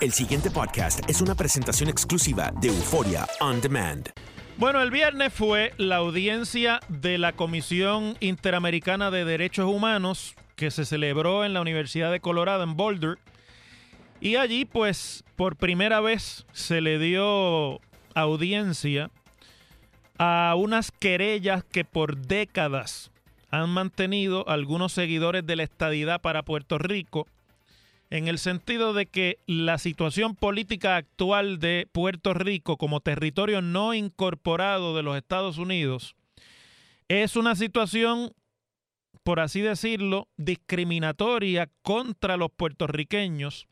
El siguiente podcast es una presentación exclusiva de Euforia On Demand. Bueno, el viernes fue la audiencia de la Comisión Interamericana de Derechos Humanos que se celebró en la Universidad de Colorado en Boulder. Y allí, pues, por primera vez se le dio audiencia a unas querellas que por décadas han mantenido algunos seguidores de la estadidad para Puerto Rico en el sentido de que la situación política actual de Puerto Rico como territorio no incorporado de los Estados Unidos es una situación, por así decirlo, discriminatoria contra los puertorriqueños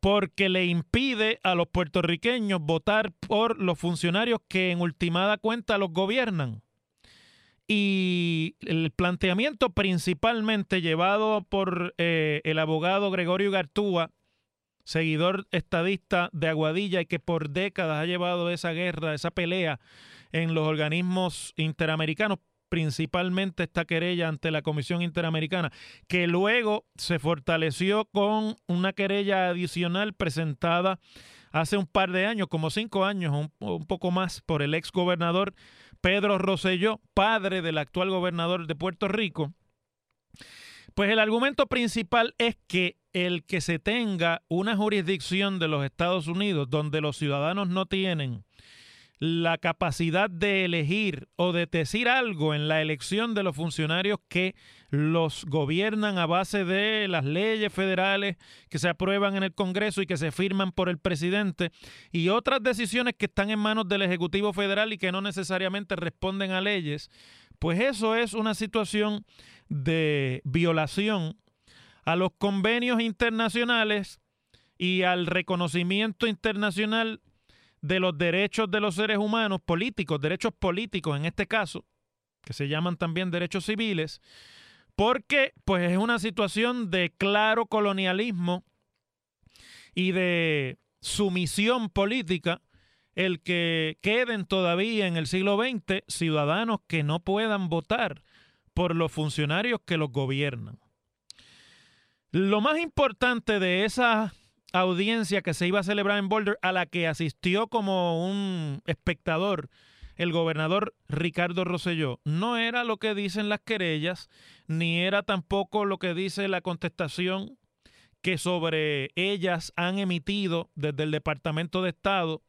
porque le impide a los puertorriqueños votar por los funcionarios que en ultimada cuenta los gobiernan. Y el planteamiento principalmente llevado por eh, el abogado Gregorio Gartúa, seguidor estadista de Aguadilla y que por décadas ha llevado esa guerra, esa pelea en los organismos interamericanos, principalmente esta querella ante la Comisión Interamericana, que luego se fortaleció con una querella adicional presentada hace un par de años, como cinco años, un, un poco más, por el ex gobernador Pedro Rosselló, padre del actual gobernador de Puerto Rico. Pues el argumento principal es que el que se tenga una jurisdicción de los Estados Unidos donde los ciudadanos no tienen la capacidad de elegir o de decir algo en la elección de los funcionarios que los gobiernan a base de las leyes federales que se aprueban en el Congreso y que se firman por el presidente y otras decisiones que están en manos del Ejecutivo Federal y que no necesariamente responden a leyes, pues eso es una situación de violación a los convenios internacionales y al reconocimiento internacional de los derechos de los seres humanos políticos, derechos políticos en este caso, que se llaman también derechos civiles, porque pues es una situación de claro colonialismo y de sumisión política el que queden todavía en el siglo XX ciudadanos que no puedan votar por los funcionarios que los gobiernan. Lo más importante de esa audiencia que se iba a celebrar en Boulder, a la que asistió como un espectador el gobernador Ricardo Rosselló, no era lo que dicen las querellas, ni era tampoco lo que dice la contestación que sobre ellas han emitido desde el Departamento de Estado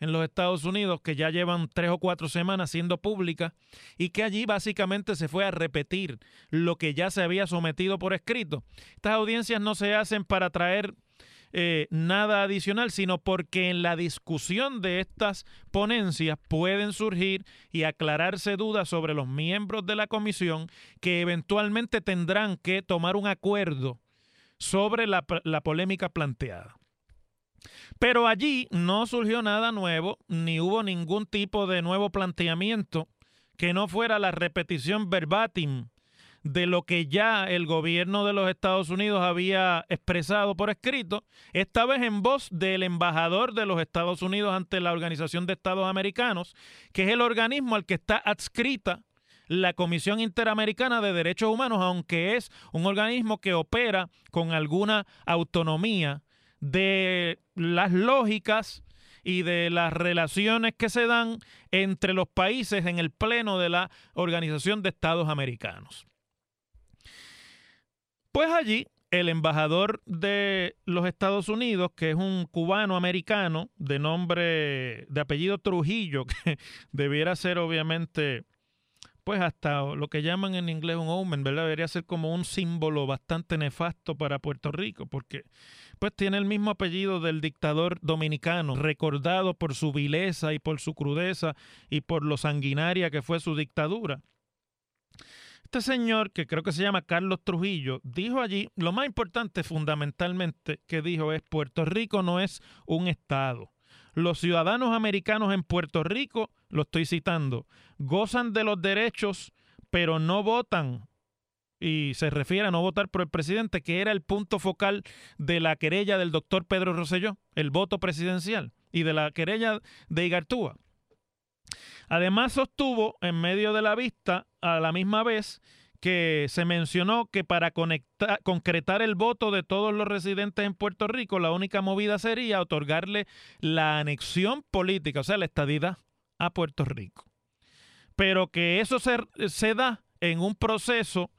en los Estados Unidos que ya llevan tres o cuatro semanas siendo públicas y que allí básicamente se fue a repetir lo que ya se había sometido por escrito. Estas audiencias no se hacen para traer eh, nada adicional, sino porque en la discusión de estas ponencias pueden surgir y aclararse dudas sobre los miembros de la comisión que eventualmente tendrán que tomar un acuerdo sobre la, la polémica planteada. Pero allí no surgió nada nuevo, ni hubo ningún tipo de nuevo planteamiento que no fuera la repetición verbatim de lo que ya el gobierno de los Estados Unidos había expresado por escrito, esta vez en voz del embajador de los Estados Unidos ante la Organización de Estados Americanos, que es el organismo al que está adscrita la Comisión Interamericana de Derechos Humanos, aunque es un organismo que opera con alguna autonomía de las lógicas y de las relaciones que se dan entre los países en el pleno de la Organización de Estados Americanos. Pues allí el embajador de los Estados Unidos, que es un cubano americano de nombre, de apellido Trujillo, que debiera ser obviamente, pues hasta lo que llaman en inglés un omen, ¿verdad? Debería ser como un símbolo bastante nefasto para Puerto Rico, porque pues tiene el mismo apellido del dictador dominicano, recordado por su vileza y por su crudeza y por lo sanguinaria que fue su dictadura. Este señor, que creo que se llama Carlos Trujillo, dijo allí, lo más importante fundamentalmente que dijo es, Puerto Rico no es un Estado. Los ciudadanos americanos en Puerto Rico, lo estoy citando, gozan de los derechos, pero no votan. Y se refiere a no votar por el presidente, que era el punto focal de la querella del doctor Pedro Rosselló, el voto presidencial, y de la querella de Igartúa. Además sostuvo en medio de la vista a la misma vez que se mencionó que para concretar el voto de todos los residentes en Puerto Rico, la única movida sería otorgarle la anexión política, o sea, la estadidad a Puerto Rico. Pero que eso se, se da en un proceso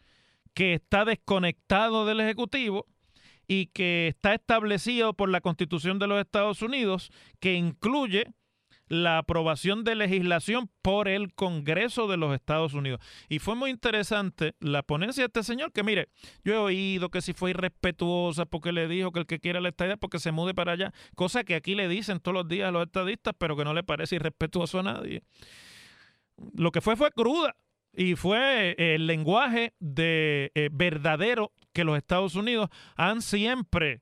que está desconectado del Ejecutivo y que está establecido por la Constitución de los Estados Unidos, que incluye la aprobación de legislación por el Congreso de los Estados Unidos. Y fue muy interesante la ponencia de este señor, que mire, yo he oído que si fue irrespetuosa porque le dijo que el que quiera la estadía porque se mude para allá, cosa que aquí le dicen todos los días a los estadistas, pero que no le parece irrespetuoso a nadie. Lo que fue fue cruda y fue el lenguaje de eh, verdadero que los Estados Unidos han siempre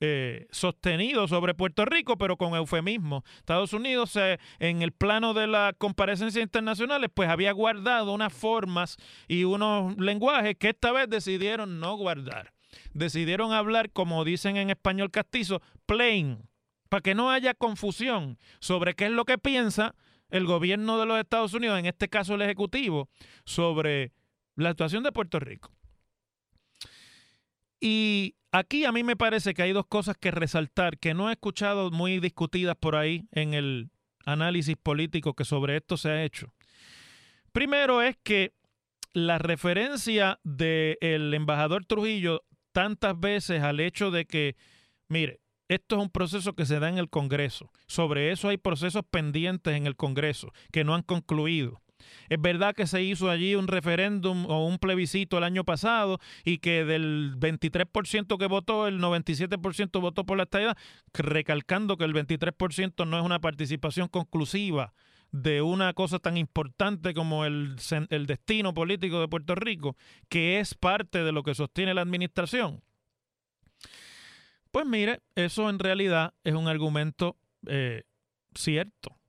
eh, sostenido sobre Puerto Rico, pero con eufemismo. Estados Unidos, eh, en el plano de las comparecencias internacionales, pues había guardado unas formas y unos lenguajes que esta vez decidieron no guardar. Decidieron hablar, como dicen en español castizo, plain, para que no haya confusión sobre qué es lo que piensa el gobierno de los Estados Unidos, en este caso el Ejecutivo, sobre la situación de Puerto Rico. Y aquí a mí me parece que hay dos cosas que resaltar que no he escuchado muy discutidas por ahí en el análisis político que sobre esto se ha hecho. Primero es que la referencia del embajador Trujillo tantas veces al hecho de que, mire, esto es un proceso que se da en el Congreso. Sobre eso hay procesos pendientes en el Congreso que no han concluido. Es verdad que se hizo allí un referéndum o un plebiscito el año pasado y que del 23% que votó, el 97% votó por la estadidad, recalcando que el 23% no es una participación conclusiva de una cosa tan importante como el, el destino político de Puerto Rico, que es parte de lo que sostiene la administración. Pues mire, eso en realidad es un argumento eh, cierto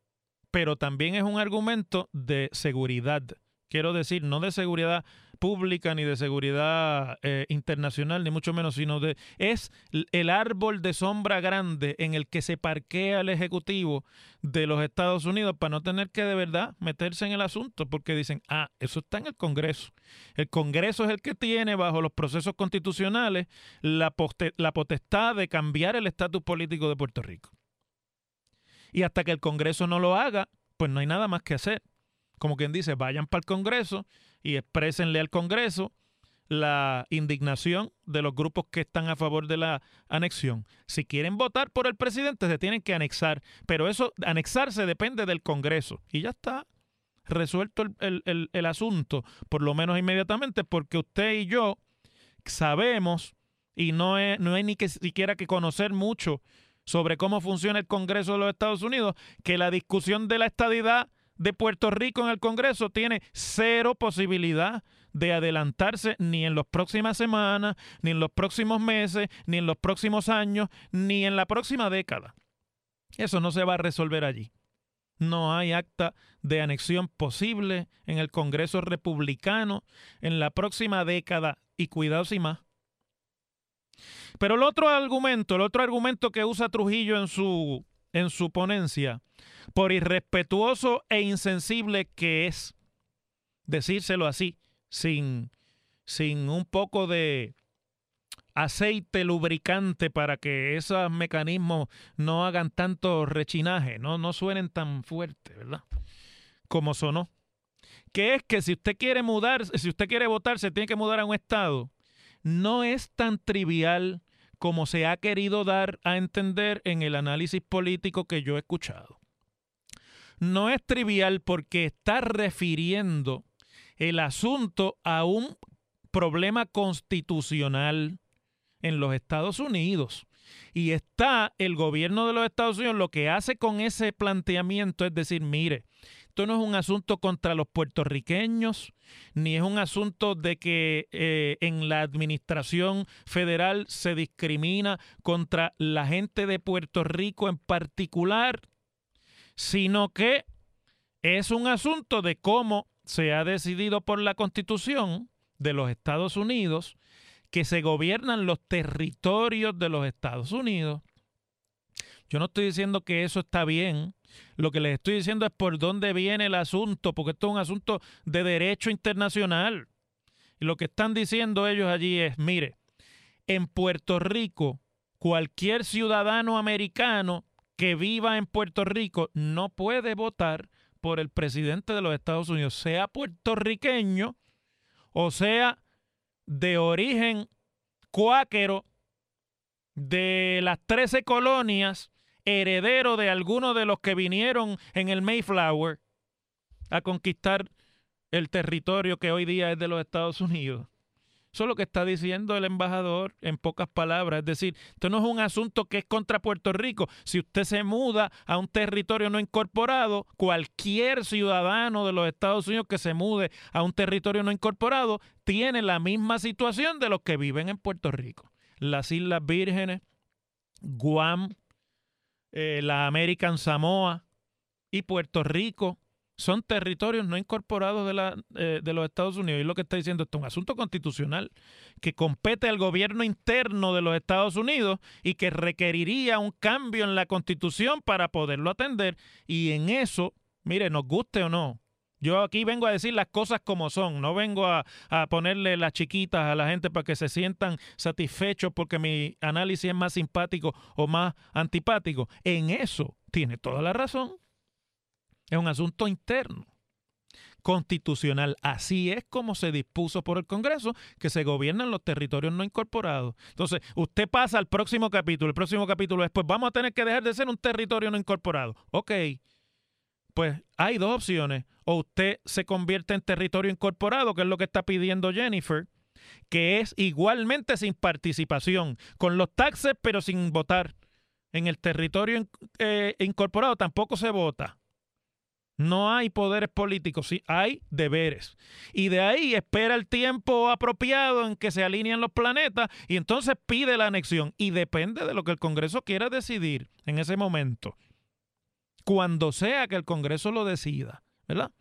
pero también es un argumento de seguridad. Quiero decir, no de seguridad pública ni de seguridad eh, internacional, ni mucho menos, sino de es el árbol de sombra grande en el que se parquea el Ejecutivo de los Estados Unidos para no tener que de verdad meterse en el asunto, porque dicen, ah, eso está en el Congreso. El Congreso es el que tiene bajo los procesos constitucionales la, la potestad de cambiar el estatus político de Puerto Rico. Y hasta que el Congreso no lo haga, pues no hay nada más que hacer. Como quien dice, vayan para el Congreso y exprésenle al Congreso la indignación de los grupos que están a favor de la anexión. Si quieren votar por el presidente, se tienen que anexar, pero eso, anexarse depende del Congreso. Y ya está resuelto el, el, el asunto, por lo menos inmediatamente, porque usted y yo sabemos, y no, es, no hay ni que siquiera que conocer mucho sobre cómo funciona el Congreso de los Estados Unidos, que la discusión de la estadidad de Puerto Rico en el Congreso tiene cero posibilidad de adelantarse ni en las próximas semanas, ni en los próximos meses, ni en los próximos años, ni en la próxima década. Eso no se va a resolver allí. No hay acta de anexión posible en el Congreso republicano en la próxima década y cuidado sin más. Pero el otro argumento, el otro argumento que usa Trujillo en su, en su ponencia, por irrespetuoso e insensible que es, decírselo así, sin, sin un poco de aceite lubricante para que esos mecanismos no hagan tanto rechinaje, no, no suenen tan fuerte, ¿verdad? Como sonó. Que es que si usted quiere mudar, si usted quiere votar, se tiene que mudar a un estado. No es tan trivial como se ha querido dar a entender en el análisis político que yo he escuchado. No es trivial porque está refiriendo el asunto a un problema constitucional en los Estados Unidos. Y está el gobierno de los Estados Unidos lo que hace con ese planteamiento es decir, mire, esto no es un asunto contra los puertorriqueños, ni es un asunto de que eh, en la administración federal se discrimina contra la gente de Puerto Rico en particular, sino que es un asunto de cómo se ha decidido por la Constitución de los Estados Unidos que se gobiernan los territorios de los Estados Unidos. Yo no estoy diciendo que eso está bien. Lo que les estoy diciendo es por dónde viene el asunto, porque esto es un asunto de derecho internacional. Y lo que están diciendo ellos allí es, mire, en Puerto Rico, cualquier ciudadano americano que viva en Puerto Rico no puede votar por el presidente de los Estados Unidos, sea puertorriqueño o sea de origen cuáquero de las 13 colonias, heredero de algunos de los que vinieron en el Mayflower a conquistar el territorio que hoy día es de los Estados Unidos. Eso es lo que está diciendo el embajador en pocas palabras. Es decir, esto no es un asunto que es contra Puerto Rico. Si usted se muda a un territorio no incorporado, cualquier ciudadano de los Estados Unidos que se mude a un territorio no incorporado tiene la misma situación de los que viven en Puerto Rico. Las Islas Vírgenes, Guam, eh, la American Samoa y Puerto Rico son territorios no incorporados de, la, eh, de los Estados Unidos. Y lo que está diciendo es un asunto constitucional que compete al gobierno interno de los Estados Unidos y que requeriría un cambio en la constitución para poderlo atender. Y en eso, mire, nos guste o no, yo aquí vengo a decir las cosas como son, no vengo a, ponerle las chiquitas a la gente para que se sientan satisfechos porque mi análisis es más simpático o más antipático. En eso tiene toda la razón. Es un asunto interno, constitucional. Así es como se dispuso por el Congreso que se gobiernan los territorios no incorporados. Entonces, usted pasa al próximo capítulo. El próximo capítulo después vamos a tener que dejar de ser un territorio no incorporado. Ok, pues hay dos opciones. O usted se convierte en territorio incorporado, que es lo que está pidiendo Jennifer, que es igualmente sin participación, con los taxes pero sin votar. En el territorio eh, incorporado tampoco se vota. No hay poderes políticos, sí hay deberes. Y de ahí espera el tiempo apropiado en que se alinean los planetas y entonces pide la anexión. Y depende de lo que el Congreso quiera decidir en ese momento. Cuando sea que el Congreso lo decida, ¿verdad?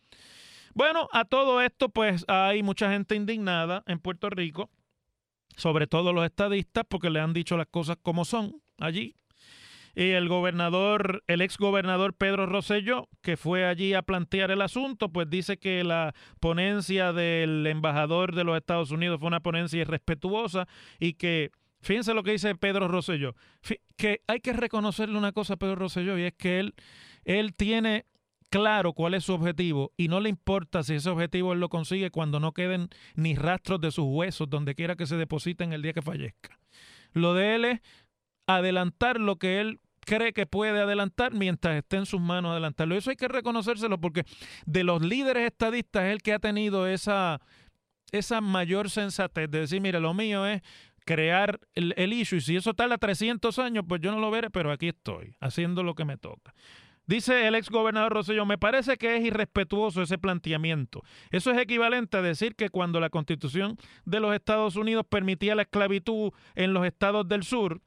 Bueno, a todo esto pues hay mucha gente indignada en Puerto Rico, sobre todo los estadistas, porque le han dicho las cosas como son allí y el gobernador, el ex gobernador Pedro Rosselló, que fue allí a plantear el asunto, pues dice que la ponencia del embajador de los Estados Unidos fue una ponencia irrespetuosa y que, fíjense lo que dice Pedro Rosselló, que hay que reconocerle una cosa a Pedro Rosselló y es que él, él tiene claro cuál es su objetivo y no le importa si ese objetivo él lo consigue cuando no queden ni rastros de sus huesos donde quiera que se depositen el día que fallezca. Lo de él es adelantar lo que él cree que puede adelantar mientras esté en sus manos adelantarlo. Eso hay que reconocérselo porque de los líderes estadistas es el que ha tenido esa, esa mayor sensatez de decir, mire, lo mío es crear el, el issue y si eso tarda 300 años, pues yo no lo veré, pero aquí estoy, haciendo lo que me toca. Dice el ex gobernador Rosselló, me parece que es irrespetuoso ese planteamiento. Eso es equivalente a decir que cuando la constitución de los Estados Unidos permitía la esclavitud en los estados del sur,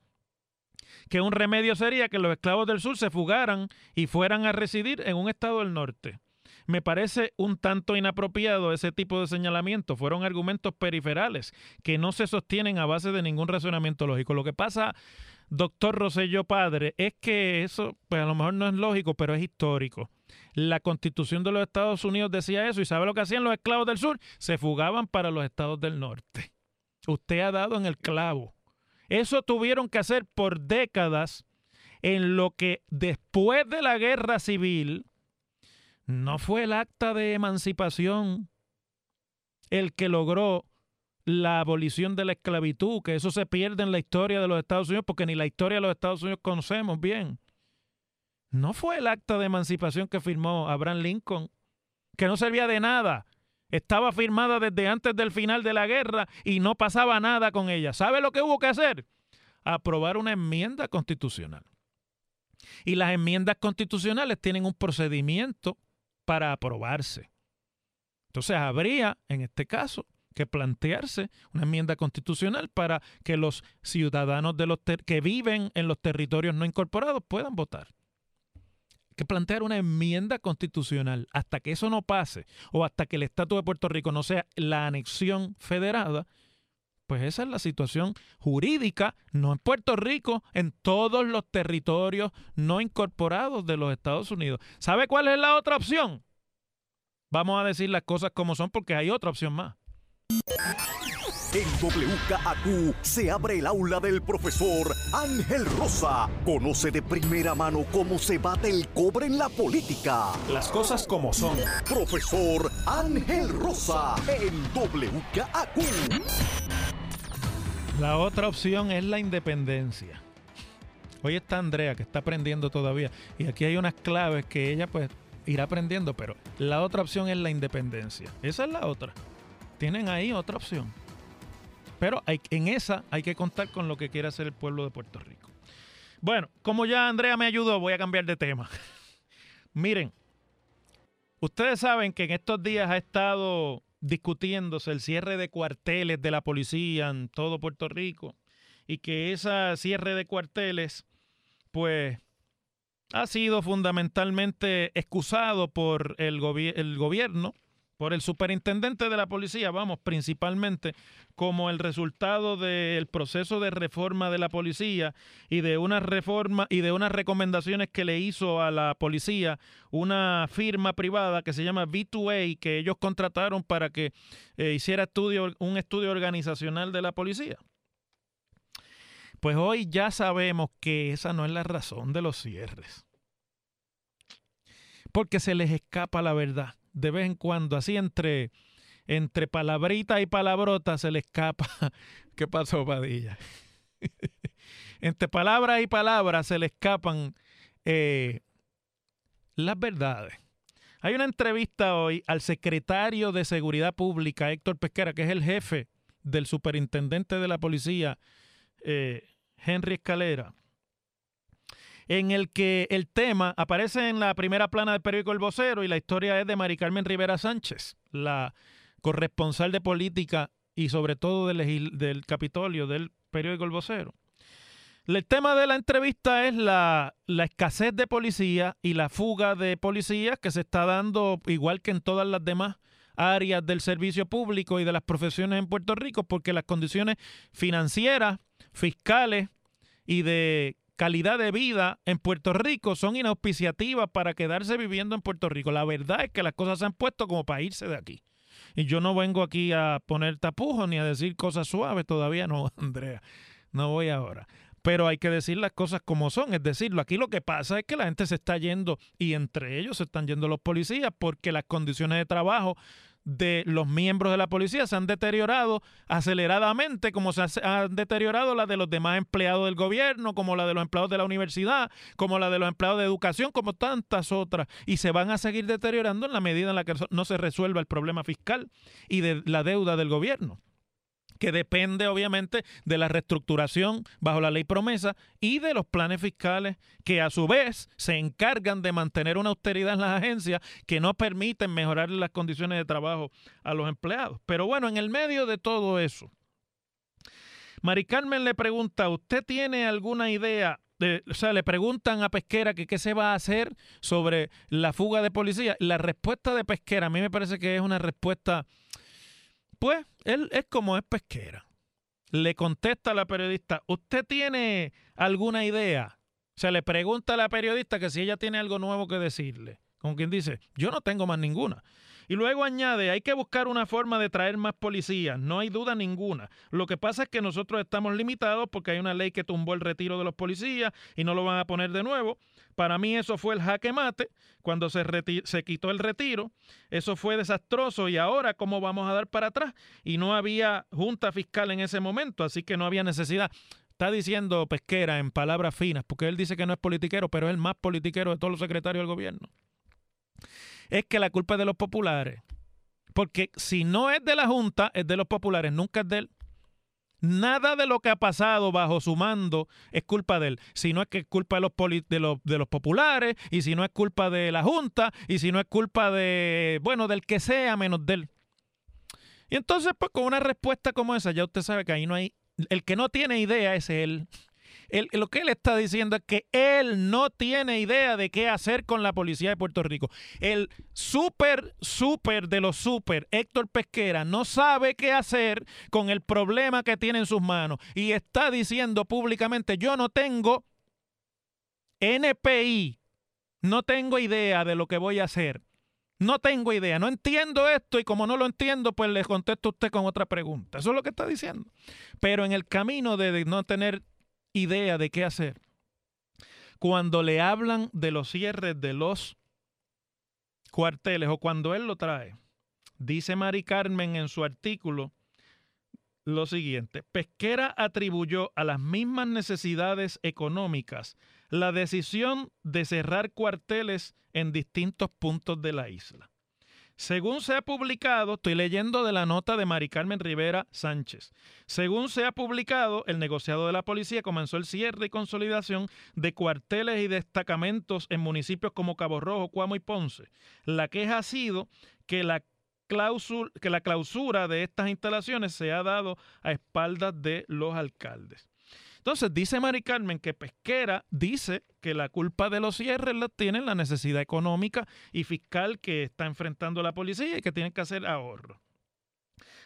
que un remedio sería que los esclavos del sur se fugaran y fueran a residir en un estado del norte. Me parece un tanto inapropiado ese tipo de señalamiento. Fueron argumentos periferales que no se sostienen a base de ningún razonamiento lógico. Lo que pasa, doctor Rosello Padre, es que eso, pues a lo mejor no es lógico, pero es histórico. La constitución de los Estados Unidos decía eso y ¿sabe lo que hacían los esclavos del sur? Se fugaban para los estados del norte. Usted ha dado en el clavo. Eso tuvieron que hacer por décadas en lo que después de la guerra civil no fue el acta de emancipación el que logró la abolición de la esclavitud, que eso se pierde en la historia de los Estados Unidos porque ni la historia de los Estados Unidos conocemos bien. No fue el acta de emancipación que firmó Abraham Lincoln, que no servía de nada. Estaba firmada desde antes del final de la guerra y no pasaba nada con ella. ¿Sabe lo que hubo que hacer? Aprobar una enmienda constitucional. Y las enmiendas constitucionales tienen un procedimiento para aprobarse. Entonces habría, en este caso, que plantearse una enmienda constitucional para que los ciudadanos de los que viven en los territorios no incorporados puedan votar. Hay que plantear una enmienda constitucional. Hasta que eso no pase o hasta que el Estatuto de Puerto Rico no sea la anexión federada, pues esa es la situación jurídica, no en Puerto Rico, en todos los territorios no incorporados de los Estados Unidos. ¿Sabe cuál es la otra opción? Vamos a decir las cosas como son porque hay otra opción más. En WKAQ se abre el aula del profesor Ángel Rosa. Conoce de primera mano cómo se bate el cobre en la política. Las cosas como son. Profesor Ángel Rosa en WKAQ. La otra opción es la independencia. Hoy está Andrea, que está aprendiendo todavía. Y aquí hay unas claves que ella pues irá aprendiendo, pero la otra opción es la independencia. Esa es la otra. Tienen ahí otra opción. Pero en esa hay que contar con lo que quiere hacer el pueblo de Puerto Rico. Bueno, como ya Andrea me ayudó, voy a cambiar de tema. Miren, ustedes saben que en estos días ha estado discutiéndose el cierre de cuarteles de la policía en todo Puerto Rico y que ese cierre de cuarteles, pues, ha sido fundamentalmente excusado por el gobierno por el superintendente de la policía, vamos, principalmente como el resultado del proceso de reforma de la policía y de una reforma y de unas recomendaciones que le hizo a la policía una firma privada que se llama V2A que ellos contrataron para que eh, hiciera un estudio organizacional de la policía. Pues hoy ya sabemos que esa no es la razón de los cierres. Porque se les escapa la verdad de vez en cuando, así entre, entre palabrita y palabrota se le escapa. ¿Qué pasó, Padilla? entre palabras y palabras se le escapan eh, las verdades. Hay una entrevista hoy al secretario de Seguridad Pública, Héctor Pesquera, que es el jefe del superintendente de la policía, eh, Henry Escalera en el que el tema aparece en la primera plana del periódico El Vocero y la historia es de Mari Carmen Rivera Sánchez, la corresponsal de política y sobre todo del, Capitolio del periódico El Vocero. El tema de la entrevista es la, la, escasez de policía y la fuga de policías que se está dando igual que en todas las demás áreas del servicio público y de las profesiones en Puerto Rico, porque las condiciones financieras, fiscales y de calidad de vida en Puerto Rico son inauspiciativas para quedarse viviendo en Puerto Rico. La verdad es que las cosas se han puesto como para irse de aquí. Y yo no vengo aquí a poner tapujos ni a decir cosas suaves, todavía no, Andrea. No voy ahora. pero hay que decir las cosas como son. Es decir, aquí lo que pasa es que la gente se está yendo y entre ellos se están yendo los policías porque las condiciones de trabajo de los miembros de la policía se han deteriorado aceleradamente, como se han deteriorado las de los demás empleados del gobierno, como la de los empleados de la universidad, como la de los empleados de educación, como tantas otras, y se van a seguir deteriorando en la medida en la que no se resuelva el problema fiscal y de la deuda del gobierno que depende obviamente de la reestructuración bajo la ley promesa y de los planes fiscales que a su vez se encargan de mantener una austeridad en las agencias que no permiten mejorar las condiciones de trabajo a los empleados. Pero bueno, en el medio de todo eso, Mari Carmen le pregunta, ¿usted tiene alguna idea de, o sea, le preguntan a Pesquera que qué se va a hacer sobre la fuga de policía. La respuesta de Pesquera a mí me parece que es una respuesta pues él es como es pesquera. Le contesta a la periodista, ¿usted tiene alguna idea? Se le pregunta a la periodista que si ella tiene algo nuevo que decirle. Como quien dice, yo no tengo más ninguna. Y luego añade, hay que buscar una forma de traer más policías, no hay duda ninguna. Lo que pasa es que nosotros estamos limitados porque hay una ley que tumbó el retiro de los policías y no lo van a poner de nuevo. Para mí eso fue el jaque mate cuando se, se quitó el retiro. Eso fue desastroso y ahora cómo vamos a dar para atrás. Y no había junta fiscal en ese momento, así que no había necesidad. Está diciendo Pesquera en palabras finas, porque él dice que no es politiquero, pero es el más politiquero de todos los secretarios del gobierno es que la culpa es de los populares. Porque si no es de la Junta, es de los populares, nunca es de él. Nada de lo que ha pasado bajo su mando es culpa de él. Si no es que es culpa de los, de los, de los populares, y si no es culpa de la Junta, y si no es culpa de, bueno, del que sea, menos de él. Y entonces, pues con una respuesta como esa, ya usted sabe que ahí no hay. El que no tiene idea es él lo que él está diciendo es que él no tiene idea de qué hacer con la policía de Puerto Rico. El súper, súper de los súper, Héctor Pesquera, no sabe qué hacer con el problema que tiene en sus manos y está diciendo públicamente, yo no tengo NPI, no tengo idea de lo que voy a hacer. No tengo idea, no entiendo esto y como no lo entiendo, pues le contesto a usted con otra pregunta. Eso es lo que está diciendo. Pero en el camino de no tener idea de qué hacer. Cuando le hablan de los cierres de los cuarteles o cuando él lo trae, dice Mari Carmen en su artículo lo siguiente, Pesquera atribuyó a las mismas necesidades económicas la decisión de cerrar cuarteles en distintos puntos de la isla. Según se ha publicado, estoy leyendo de la nota de Mari Carmen Rivera Sánchez. Según se ha publicado, el negociado de la policía comenzó el cierre y consolidación de cuarteles y destacamentos en municipios como Cabo Rojo, Cuamo y Ponce. La queja ha sido que la que la clausura de estas instalaciones se ha dado a espaldas de los alcaldes. Entonces, dice Mari Carmen que Pesquera dice que la culpa de los cierres la tiene la necesidad económica y fiscal que está enfrentando la policía y que tiene que hacer ahorro.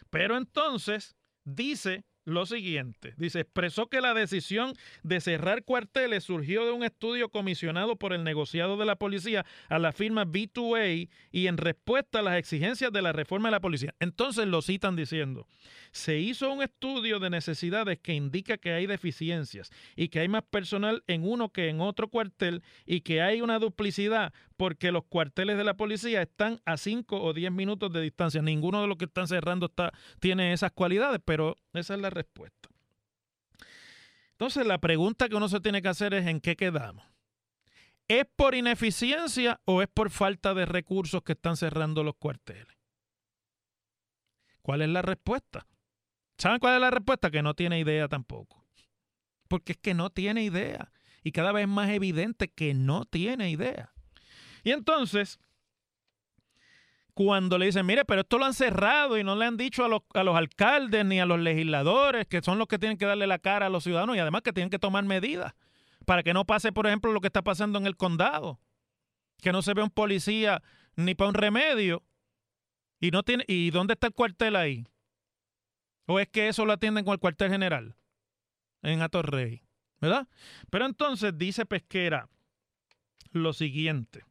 Pero entonces dice lo siguiente. Dice, expresó que la decisión de cerrar cuarteles surgió de un estudio comisionado por el negociado de la policía a la firma B2A y en respuesta a las exigencias de la reforma de la policía. Entonces lo citan diciendo, se hizo un estudio de necesidades que indica que hay deficiencias y que hay más personal en uno que en otro cuartel y que hay una duplicidad porque los cuarteles de la policía están a 5 o 10 minutos de distancia. Ninguno de los que están cerrando está, tiene esas cualidades, pero esa es la respuesta. Entonces la pregunta que uno se tiene que hacer es en qué quedamos. ¿Es por ineficiencia o es por falta de recursos que están cerrando los cuarteles? ¿Cuál es la respuesta? ¿Saben cuál es la respuesta? Que no tiene idea tampoco. Porque es que no tiene idea. Y cada vez más evidente que no tiene idea. Y entonces, cuando le dicen, mire, pero esto lo han cerrado y no le han dicho a los, alcaldes ni a los legisladores, que son los que tienen que darle la cara a los ciudadanos y además que tienen que tomar medidas para que no pase, por ejemplo, lo que está pasando en el condado. Que no se ve un policía ni para un remedio. Y no tiene, ¿Y dónde está el cuartel ahí? ¿O es que eso lo atienden con el cuartel general en Atorrey? ¿Verdad? Pero entonces dice Pesquera lo siguiente,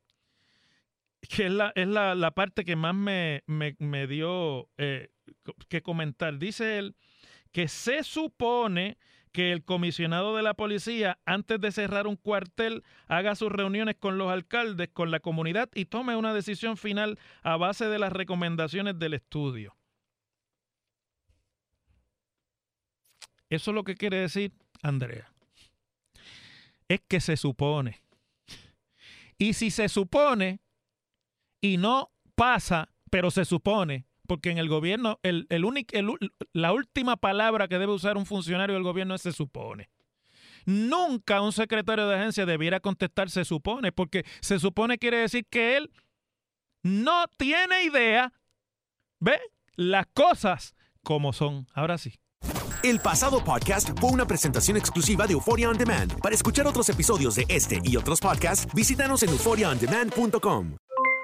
que es la, es la, parte que más me, me, dio eh, que comentar. Dice él que se supone que el comisionado de la policía, antes de cerrar un cuartel, haga sus reuniones con los alcaldes, con la comunidad y tome una decisión final a base de las recomendaciones del estudio. Eso es lo que quiere decir Andrea. Es que se supone. Y si se supone y no pasa, pero se supone, porque en el gobierno el, el único, la última palabra que debe usar un funcionario del gobierno es se supone. Nunca un secretario de agencia debiera contestar se supone, porque se supone quiere decir que él no tiene idea, ¿ve? Las cosas como son. Ahora sí. El pasado podcast fue una presentación exclusiva de Euphoria On Demand. Para escuchar otros episodios de este y otros podcasts, visítanos en euphoriaondemand.com.